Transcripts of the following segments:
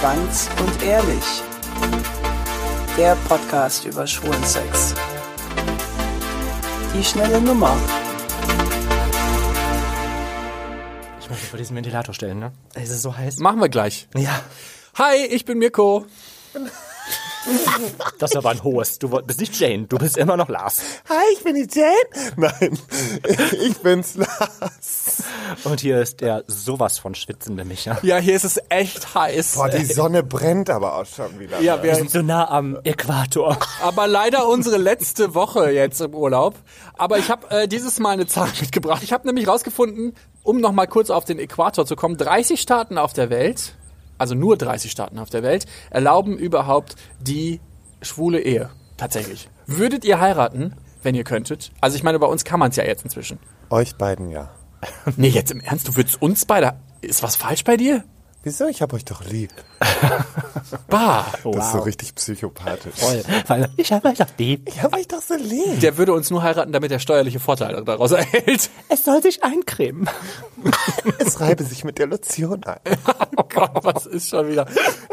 Entspannt und ehrlich. Der Podcast über schwulen Sex. Die schnelle Nummer. Ich muss mich vor diesen Ventilator stellen, ne? Es ist so heiß. Machen wir gleich. Ja. Hi, ich bin Mirko. Das ist aber ein hohes. Du bist nicht Jane, du bist immer noch Lars. Hi, ich bin die Jane. Nein, ich bin's Lars. Und hier ist der sowas von schwitzende Micha. Ja, hier ist es echt heiß. Boah, die Sonne brennt aber auch schon wieder. Ja, Wir wir, sind so nah am Äquator. aber leider unsere letzte Woche jetzt im Urlaub. Aber ich habe äh, dieses Mal eine Zahl mitgebracht. Ich habe nämlich rausgefunden, um noch mal kurz auf den Äquator zu kommen, 30 Staaten auf der Welt, also nur 30 Staaten auf der Welt, erlauben überhaupt die schwule Ehe. Tatsächlich. Würdet ihr heiraten, wenn ihr könntet? Also ich meine, bei uns kann man es ja jetzt inzwischen. Euch beiden ja. Nee, jetzt im Ernst, du würdest uns beide... Ist was falsch bei dir? Wieso? Ich hab euch doch lieb. Bah. Das ist so richtig psychopathisch. Voll. Weil ich habe euch doch lieb. Ich hab euch doch so lieb. Der würde uns nur heiraten, damit er steuerliche Vorteile daraus erhält. Es soll sich eincremen. Es reibe sich mit der Lotion ein. Oh Gott, was ist schon wieder?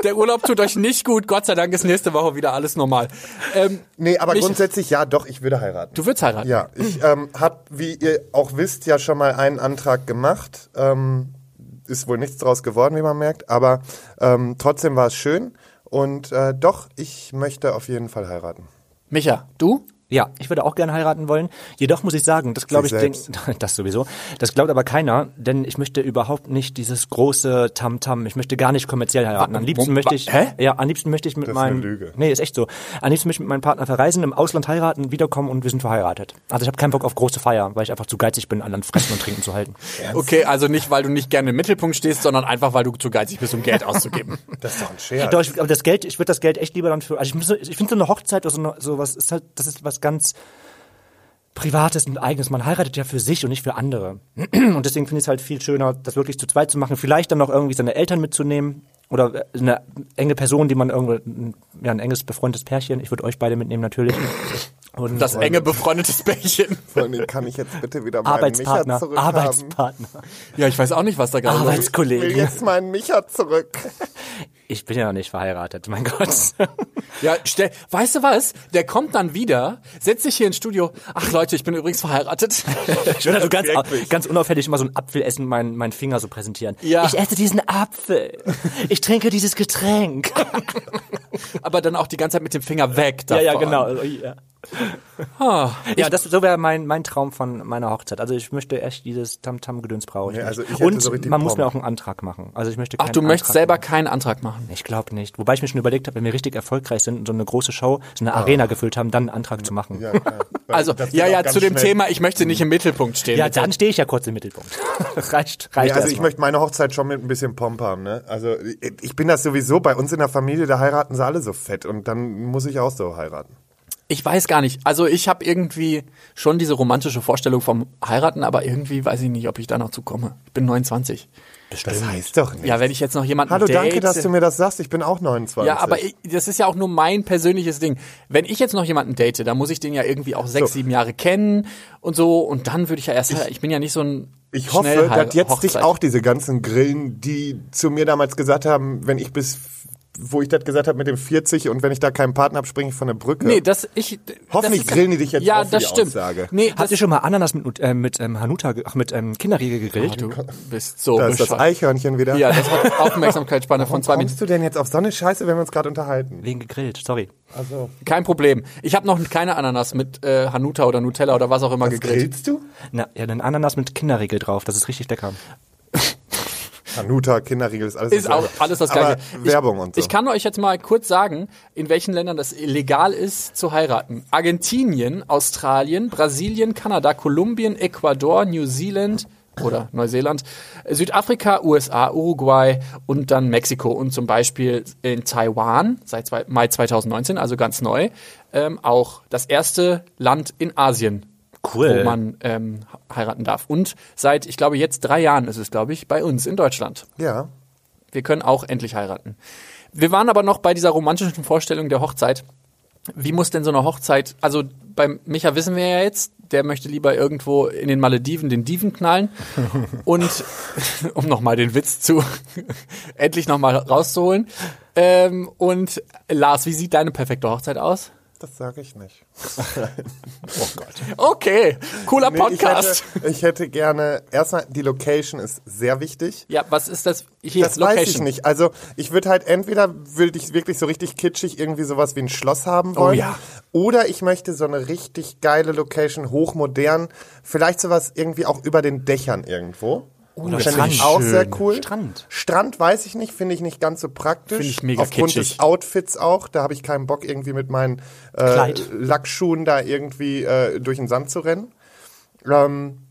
Der Urlaub tut euch nicht gut. Gott sei Dank ist nächste Woche wieder alles normal. Ähm, Nee, aber Mich- grundsätzlich ja, doch, ich würde heiraten. du würdest heiraten? Ja, ich ähm, habe, wie ihr auch wisst, ja schon mal einen Antrag gemacht. Ähm, ist wohl nichts draus geworden, wie man merkt, aber ähm, trotzdem war es schön. Und äh, doch, ich möchte auf jeden Fall heiraten. Micha, du? Ja, ich würde auch gerne heiraten wollen. Jedoch muss ich sagen, das glaube ich, denk, das sowieso. Das glaubt aber keiner, denn ich möchte überhaupt nicht dieses große Tamtam. Ich möchte gar nicht kommerziell heiraten. Am liebsten möchte ich, hä? ja, am liebsten möchte ich mit Das ist eine meinem, Lüge. nee, ist echt so. Am liebsten möchte ich mit meinem Partner verreisen, im Ausland heiraten, wiederkommen und wir sind verheiratet. Also ich habe keinen Bock auf große Feier, weil ich einfach zu geizig bin, anderen fressen und trinken zu halten. Okay, also nicht, weil du nicht gerne im Mittelpunkt stehst, sondern einfach, weil du zu geizig bist, um Geld auszugeben. Das ist doch ein Scherz. Doch, ich, aber das Geld, ich würde das Geld echt lieber dann für, also ich, muss ich finde so eine Hochzeit oder so, eine- so was ist halt, das ist was ganz Privates und Eigenes. Man heiratet ja für sich und nicht für andere. Und deswegen finde ich es halt viel schöner, das wirklich zu zweit zu machen. Vielleicht dann noch irgendwie seine Eltern mitzunehmen oder eine enge Person, die man irgendwie, ja, ein enges befreundetes Pärchen. Ich würde euch beide mitnehmen natürlich. Und Das enge befreundetes allen Dingen kann ich jetzt bitte wieder meinen Arbeitspartner, Micha zurückhaben. Arbeitspartner, Ja, ich weiß auch nicht, was da gerade ist. Ich will jetzt meinen Micha zurück. Ich bin ja noch nicht verheiratet, mein Gott. Ja, stell, weißt du was? Der kommt dann wieder, setzt sich hier ins Studio. Ach Leute, ich bin übrigens verheiratet. Ich würde also ganz, ganz unauffällig immer so einen Apfel essen, meinen meinen Finger so präsentieren. Ja. Ich esse diesen Apfel. Ich trinke dieses Getränk. Aber dann auch die ganze Zeit mit dem Finger weg Ja, davon. ja, genau. Also, Ja, ja das so wäre mein, mein Traum von meiner Hochzeit. Also ich möchte echt dieses Tamtam-Gedöns brauche ich Nee, also ich Und so man muss mir auch einen Antrag machen. Also ich möchte Ach, du möchtest Antrag selber machen. keinen Antrag machen. Ich glaube nicht. Wobei ich mir schon überlegt habe, wenn wir richtig erfolgreich sind und so eine große Show, so eine Arena gefüllt haben, dann einen Antrag zu machen. Ja, Also, ja, ja, zu dem schnell. Thema, ich möchte nicht im Mittelpunkt stehen. Ja, dann stehe ich ja kurz im Mittelpunkt. reicht, Nee, reicht also ich erstmal. möchte meine Hochzeit schon mit ein bisschen Pomp haben, ne? Also ich- ich bin das sowieso, bei uns in der Familie, da heiraten sie alle so fett und dann muss ich auch so heiraten. Ich weiß gar nicht. Also ich habe irgendwie schon diese romantische Vorstellung vom Heiraten, aber irgendwie weiß ich nicht, ob ich da noch zukomme. Ich bin 29. Das heißt doch nicht. Ja, wenn ich jetzt noch jemanden Hallo, date, danke, dass du mir das sagst. Ich bin auch 29. Ja, aber ich, das ist ja auch nur mein persönliches Ding. Wenn ich jetzt noch jemanden date, dann muss ich den ja irgendwie auch sechs, So. sieben Jahre kennen und so. Und dann würde ich ja erst, ich, bin ja nicht so ein Ich hoffe, dass jetzt dich Hochzeit. auch diese ganzen Grillen, die zu mir damals gesagt haben, wenn ich bis, wo ich das gesagt habe mit dem 40 und wenn ich da keinen Partner habe, springe ich von der Brücke. Nee, das ich. Hoffentlich das ist- grillen die dich jetzt ja, für das die stimmt. Aussage. Nee, das, Habt ihr schon mal Ananas mit, äh, mit ähm, Hanuta, ach, mit ähm, Kinderriegel gegrillt? du bist so da ist das. Eichhörnchen wieder. Ja, das hat Aufmerksamkeitsspanne von zwei Minuten. kommst du denn jetzt auf so eine Scheiße, wenn wir uns gerade unterhalten? Wegen gegrillt, sorry. Also, Kein Problem. Ich habe noch keine Ananas mit äh, Hanuta oder Nutella oder was auch immer was gegrillt. grillst du? Na, ja, dann Ananas mit Kinderriegel drauf, das ist richtig lecker. Hanuta, Kinderriegel, ist alles Ist auch alles das Gleiche. Werbung ich, und so. Ich kann euch jetzt mal kurz sagen, in welchen Ländern das legal ist zu heiraten. Argentinien, Australien, Brasilien, Kanada, Kolumbien, Ecuador, New Zealand oder Neuseeland, Südafrika, USA, Uruguay und dann Mexiko und zum Beispiel in Taiwan seit Mai 2019, also ganz neu, ähm, auch das erste Land in Asien, Cool. wo man ähm, heiraten darf. Und seit, ich glaube, jetzt drei Jahren ist es, glaube ich, bei uns in Deutschland. ja. Wir können auch endlich heiraten. Wir waren aber noch bei dieser romantischen Vorstellung der Hochzeit. Wie muss denn so eine Hochzeit, also beim Micha wissen wir ja jetzt, der möchte lieber irgendwo in den Malediven den Diven knallen. Und um nochmal den Witz zu endlich nochmal rauszuholen. Ähm, und Lars, wie sieht deine perfekte Hochzeit aus? Das sage ich nicht. Okay, cooler Nee, Podcast. Ich hätte, ich hätte gerne, erstmal, die Location ist sehr wichtig. ja, was ist das? Hier, Das weiß ich nicht. Also ich würde halt entweder würde ich wirklich so richtig kitschig irgendwie sowas wie ein Schloss haben wollen. Oh ja. Oder ich möchte so eine richtig geile Location, hochmodern, vielleicht sowas irgendwie auch über den Dächern irgendwo. Oh, fände ich auch Schön. sehr cool. Strand. Strand weiß ich nicht, finde ich nicht ganz so praktisch. Finde ich mega Aufgrund kitschig. des Outfits auch. Da habe ich keinen Bock irgendwie mit meinen äh. Lackschuhen da irgendwie äh, durch den Sand zu rennen. Ähm,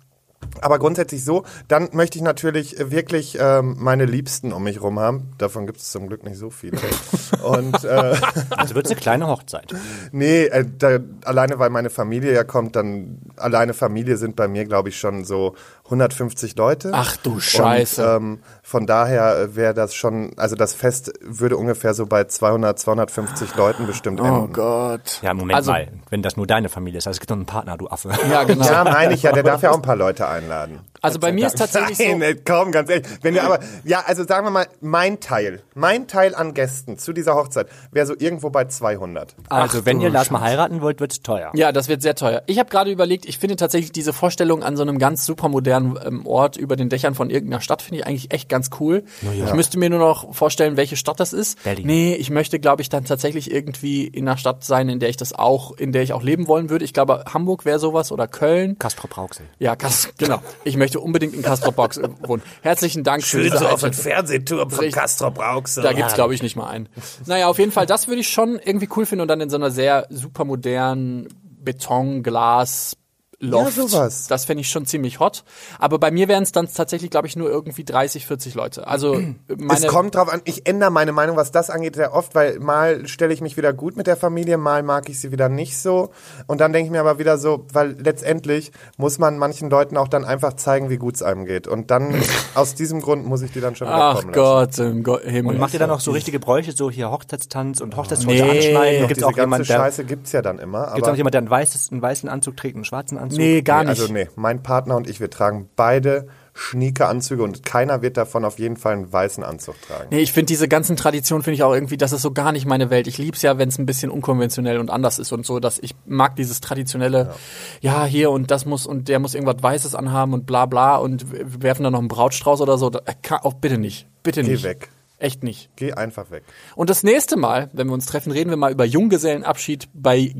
aber grundsätzlich so, dann möchte ich natürlich äh, wirklich ähm, meine Liebsten um mich rum haben. Davon gibt es zum Glück nicht so viele. Und äh, Also wird es eine kleine Hochzeit. nee, äh, da, alleine weil meine Familie ja kommt, dann alleine Familie sind bei mir, glaube ich, schon so 150 Leute. Ach du Scheiße. Und, ähm, von daher wäre das schon, also das Fest würde ungefähr so bei 200, 250 Leuten bestimmt Oh enden. Gott. Ja, Moment Also- mal, wenn das nur deine Familie ist. Also es gibt noch einen Partner, du Affe. Ja, genau. Ja, meine ich ja, der darf ja auch ein paar Leute einladen. Also bei mir ist tatsächlich Nein, so. ey, kaum, ganz ehrlich. Wenn wir aber, ja, also sagen wir mal, mein Teil, mein Teil an Gästen zu dieser Hochzeit wäre so irgendwo bei 200. Also Ach wenn ihr Lars mal heiraten wollt, wird es teuer. Ja, das wird sehr teuer. Ich habe gerade überlegt, ich finde tatsächlich diese Vorstellung an so einem ganz super modernen ähm, Ort über den Dächern von irgendeiner Stadt finde ich eigentlich echt ganz cool. Ich müsste mir nur noch vorstellen, welche Stadt das ist. Berlin. Nee, ich möchte, glaube ich, dann tatsächlich irgendwie in einer Stadt sein, in der ich das auch, in der ich auch leben wollen würde. Ich glaube, Hamburg wäre sowas oder Köln. Castrop Rauxel. Ja, Kas genau. Ich möchte unbedingt in Castrop Box wohnen. Herzlichen Dank für diese Einschätzung. Fernsehturm von Castrop Rauxel. Da gibt's glaube ich, nicht mal einen. Naja, auf jeden Fall, das würde ich schon irgendwie cool finden und dann in so einer sehr super modernen Beton, Glas, Loft. Ja, sowas. Das fände ich schon ziemlich hot. Aber bei mir wären es dann tatsächlich, glaube ich, nur irgendwie 30, 40 Leute. Also meine. Es kommt drauf an, ich ändere meine Meinung, was das angeht, sehr oft, weil mal stelle ich mich wieder gut mit der Familie, mal mag ich sie wieder nicht so. Und dann denke ich mir aber wieder so, weil letztendlich muss man manchen Leuten auch dann einfach zeigen, wie gut es einem geht. Und dann, aus diesem Grund muss ich die dann schon wieder Ach kommen lassen. Gott im Go Himmel. Und macht ihr dann auch so richtige Bräuche, so hier Hochzeitstanz und Hochzeitstorte Nee. anschneiden? Doch, Gibt es diese auch ganze jemanden, der, Scheiße gibt's ja dann immer. gibt's auch Aber noch jemanden, der einen, weißes, einen weißen Anzug trägt, einen schwarzen Anzug? Nee, gar nee, nicht. also nee, mein Partner und ich, wir tragen beide schnieke Anzüge und keiner wird davon auf jeden Fall einen weißen Anzug tragen. Nee, ich finde diese ganzen Traditionen finde ich auch irgendwie, das ist so gar nicht meine Welt. Ich lieb's ja, wenn es ein bisschen unkonventionell und anders ist und so, dass ich mag dieses traditionelle, ja. hier und das muss und der muss irgendwas Weißes anhaben und bla bla und werfen dann noch einen Brautstrauß oder so. Da, kann, auch bitte nicht. Bitte Geh nicht. weg. Echt nicht. Geh einfach weg. Und das nächste Mal, wenn wir uns treffen, reden wir mal über Junggesellenabschied bei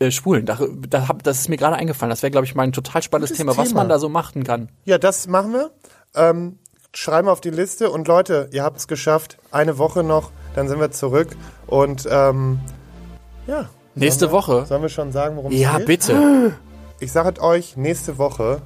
äh, Schwulen. Da, da hab, das ist mir gerade eingefallen. Das wäre, glaube ich, mal ein total spannendes Gutes Thema, was Thema. man da so machen kann. Ja, das machen wir. Ähm, schreiben wir auf die Liste und Leute, ihr habt es geschafft. Eine Woche noch, dann sind wir zurück und ähm, ja. Nächste sollen wir, Woche? Sollen wir schon sagen, worum es Ja, geht? bitte. Ich sage euch, nächste Woche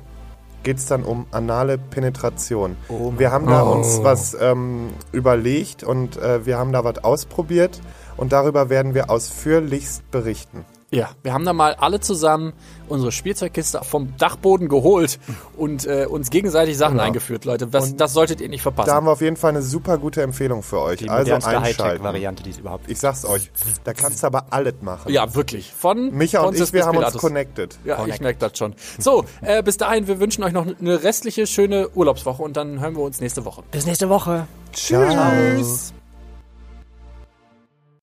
geht's dann um anale Penetration. wir haben da uns was ähm, überlegt und äh, wir haben da was ausprobiert und darüber werden wir ausführlichst berichten. Ja, wir haben da mal alle zusammen unsere Spielzeugkiste vom Dachboden geholt und äh, uns gegenseitig Sachen Genau. eingeführt, Leute. Das, das solltet ihr nicht verpassen. Da haben wir auf jeden Fall eine super gute Empfehlung für euch. Die also einschalten. Hightech-Variante, die es überhaupt gibt. Ich sag's euch, da kannst du aber alles machen. ja, wirklich. Von Micha und ich, wir haben uns Pilatus. connected. Ja, ich merke das schon. So, äh, bis dahin, wir wünschen euch noch eine restliche, schöne Urlaubswoche und dann hören wir uns nächste Woche. Bis nächste Woche. Ciao. Tschüss.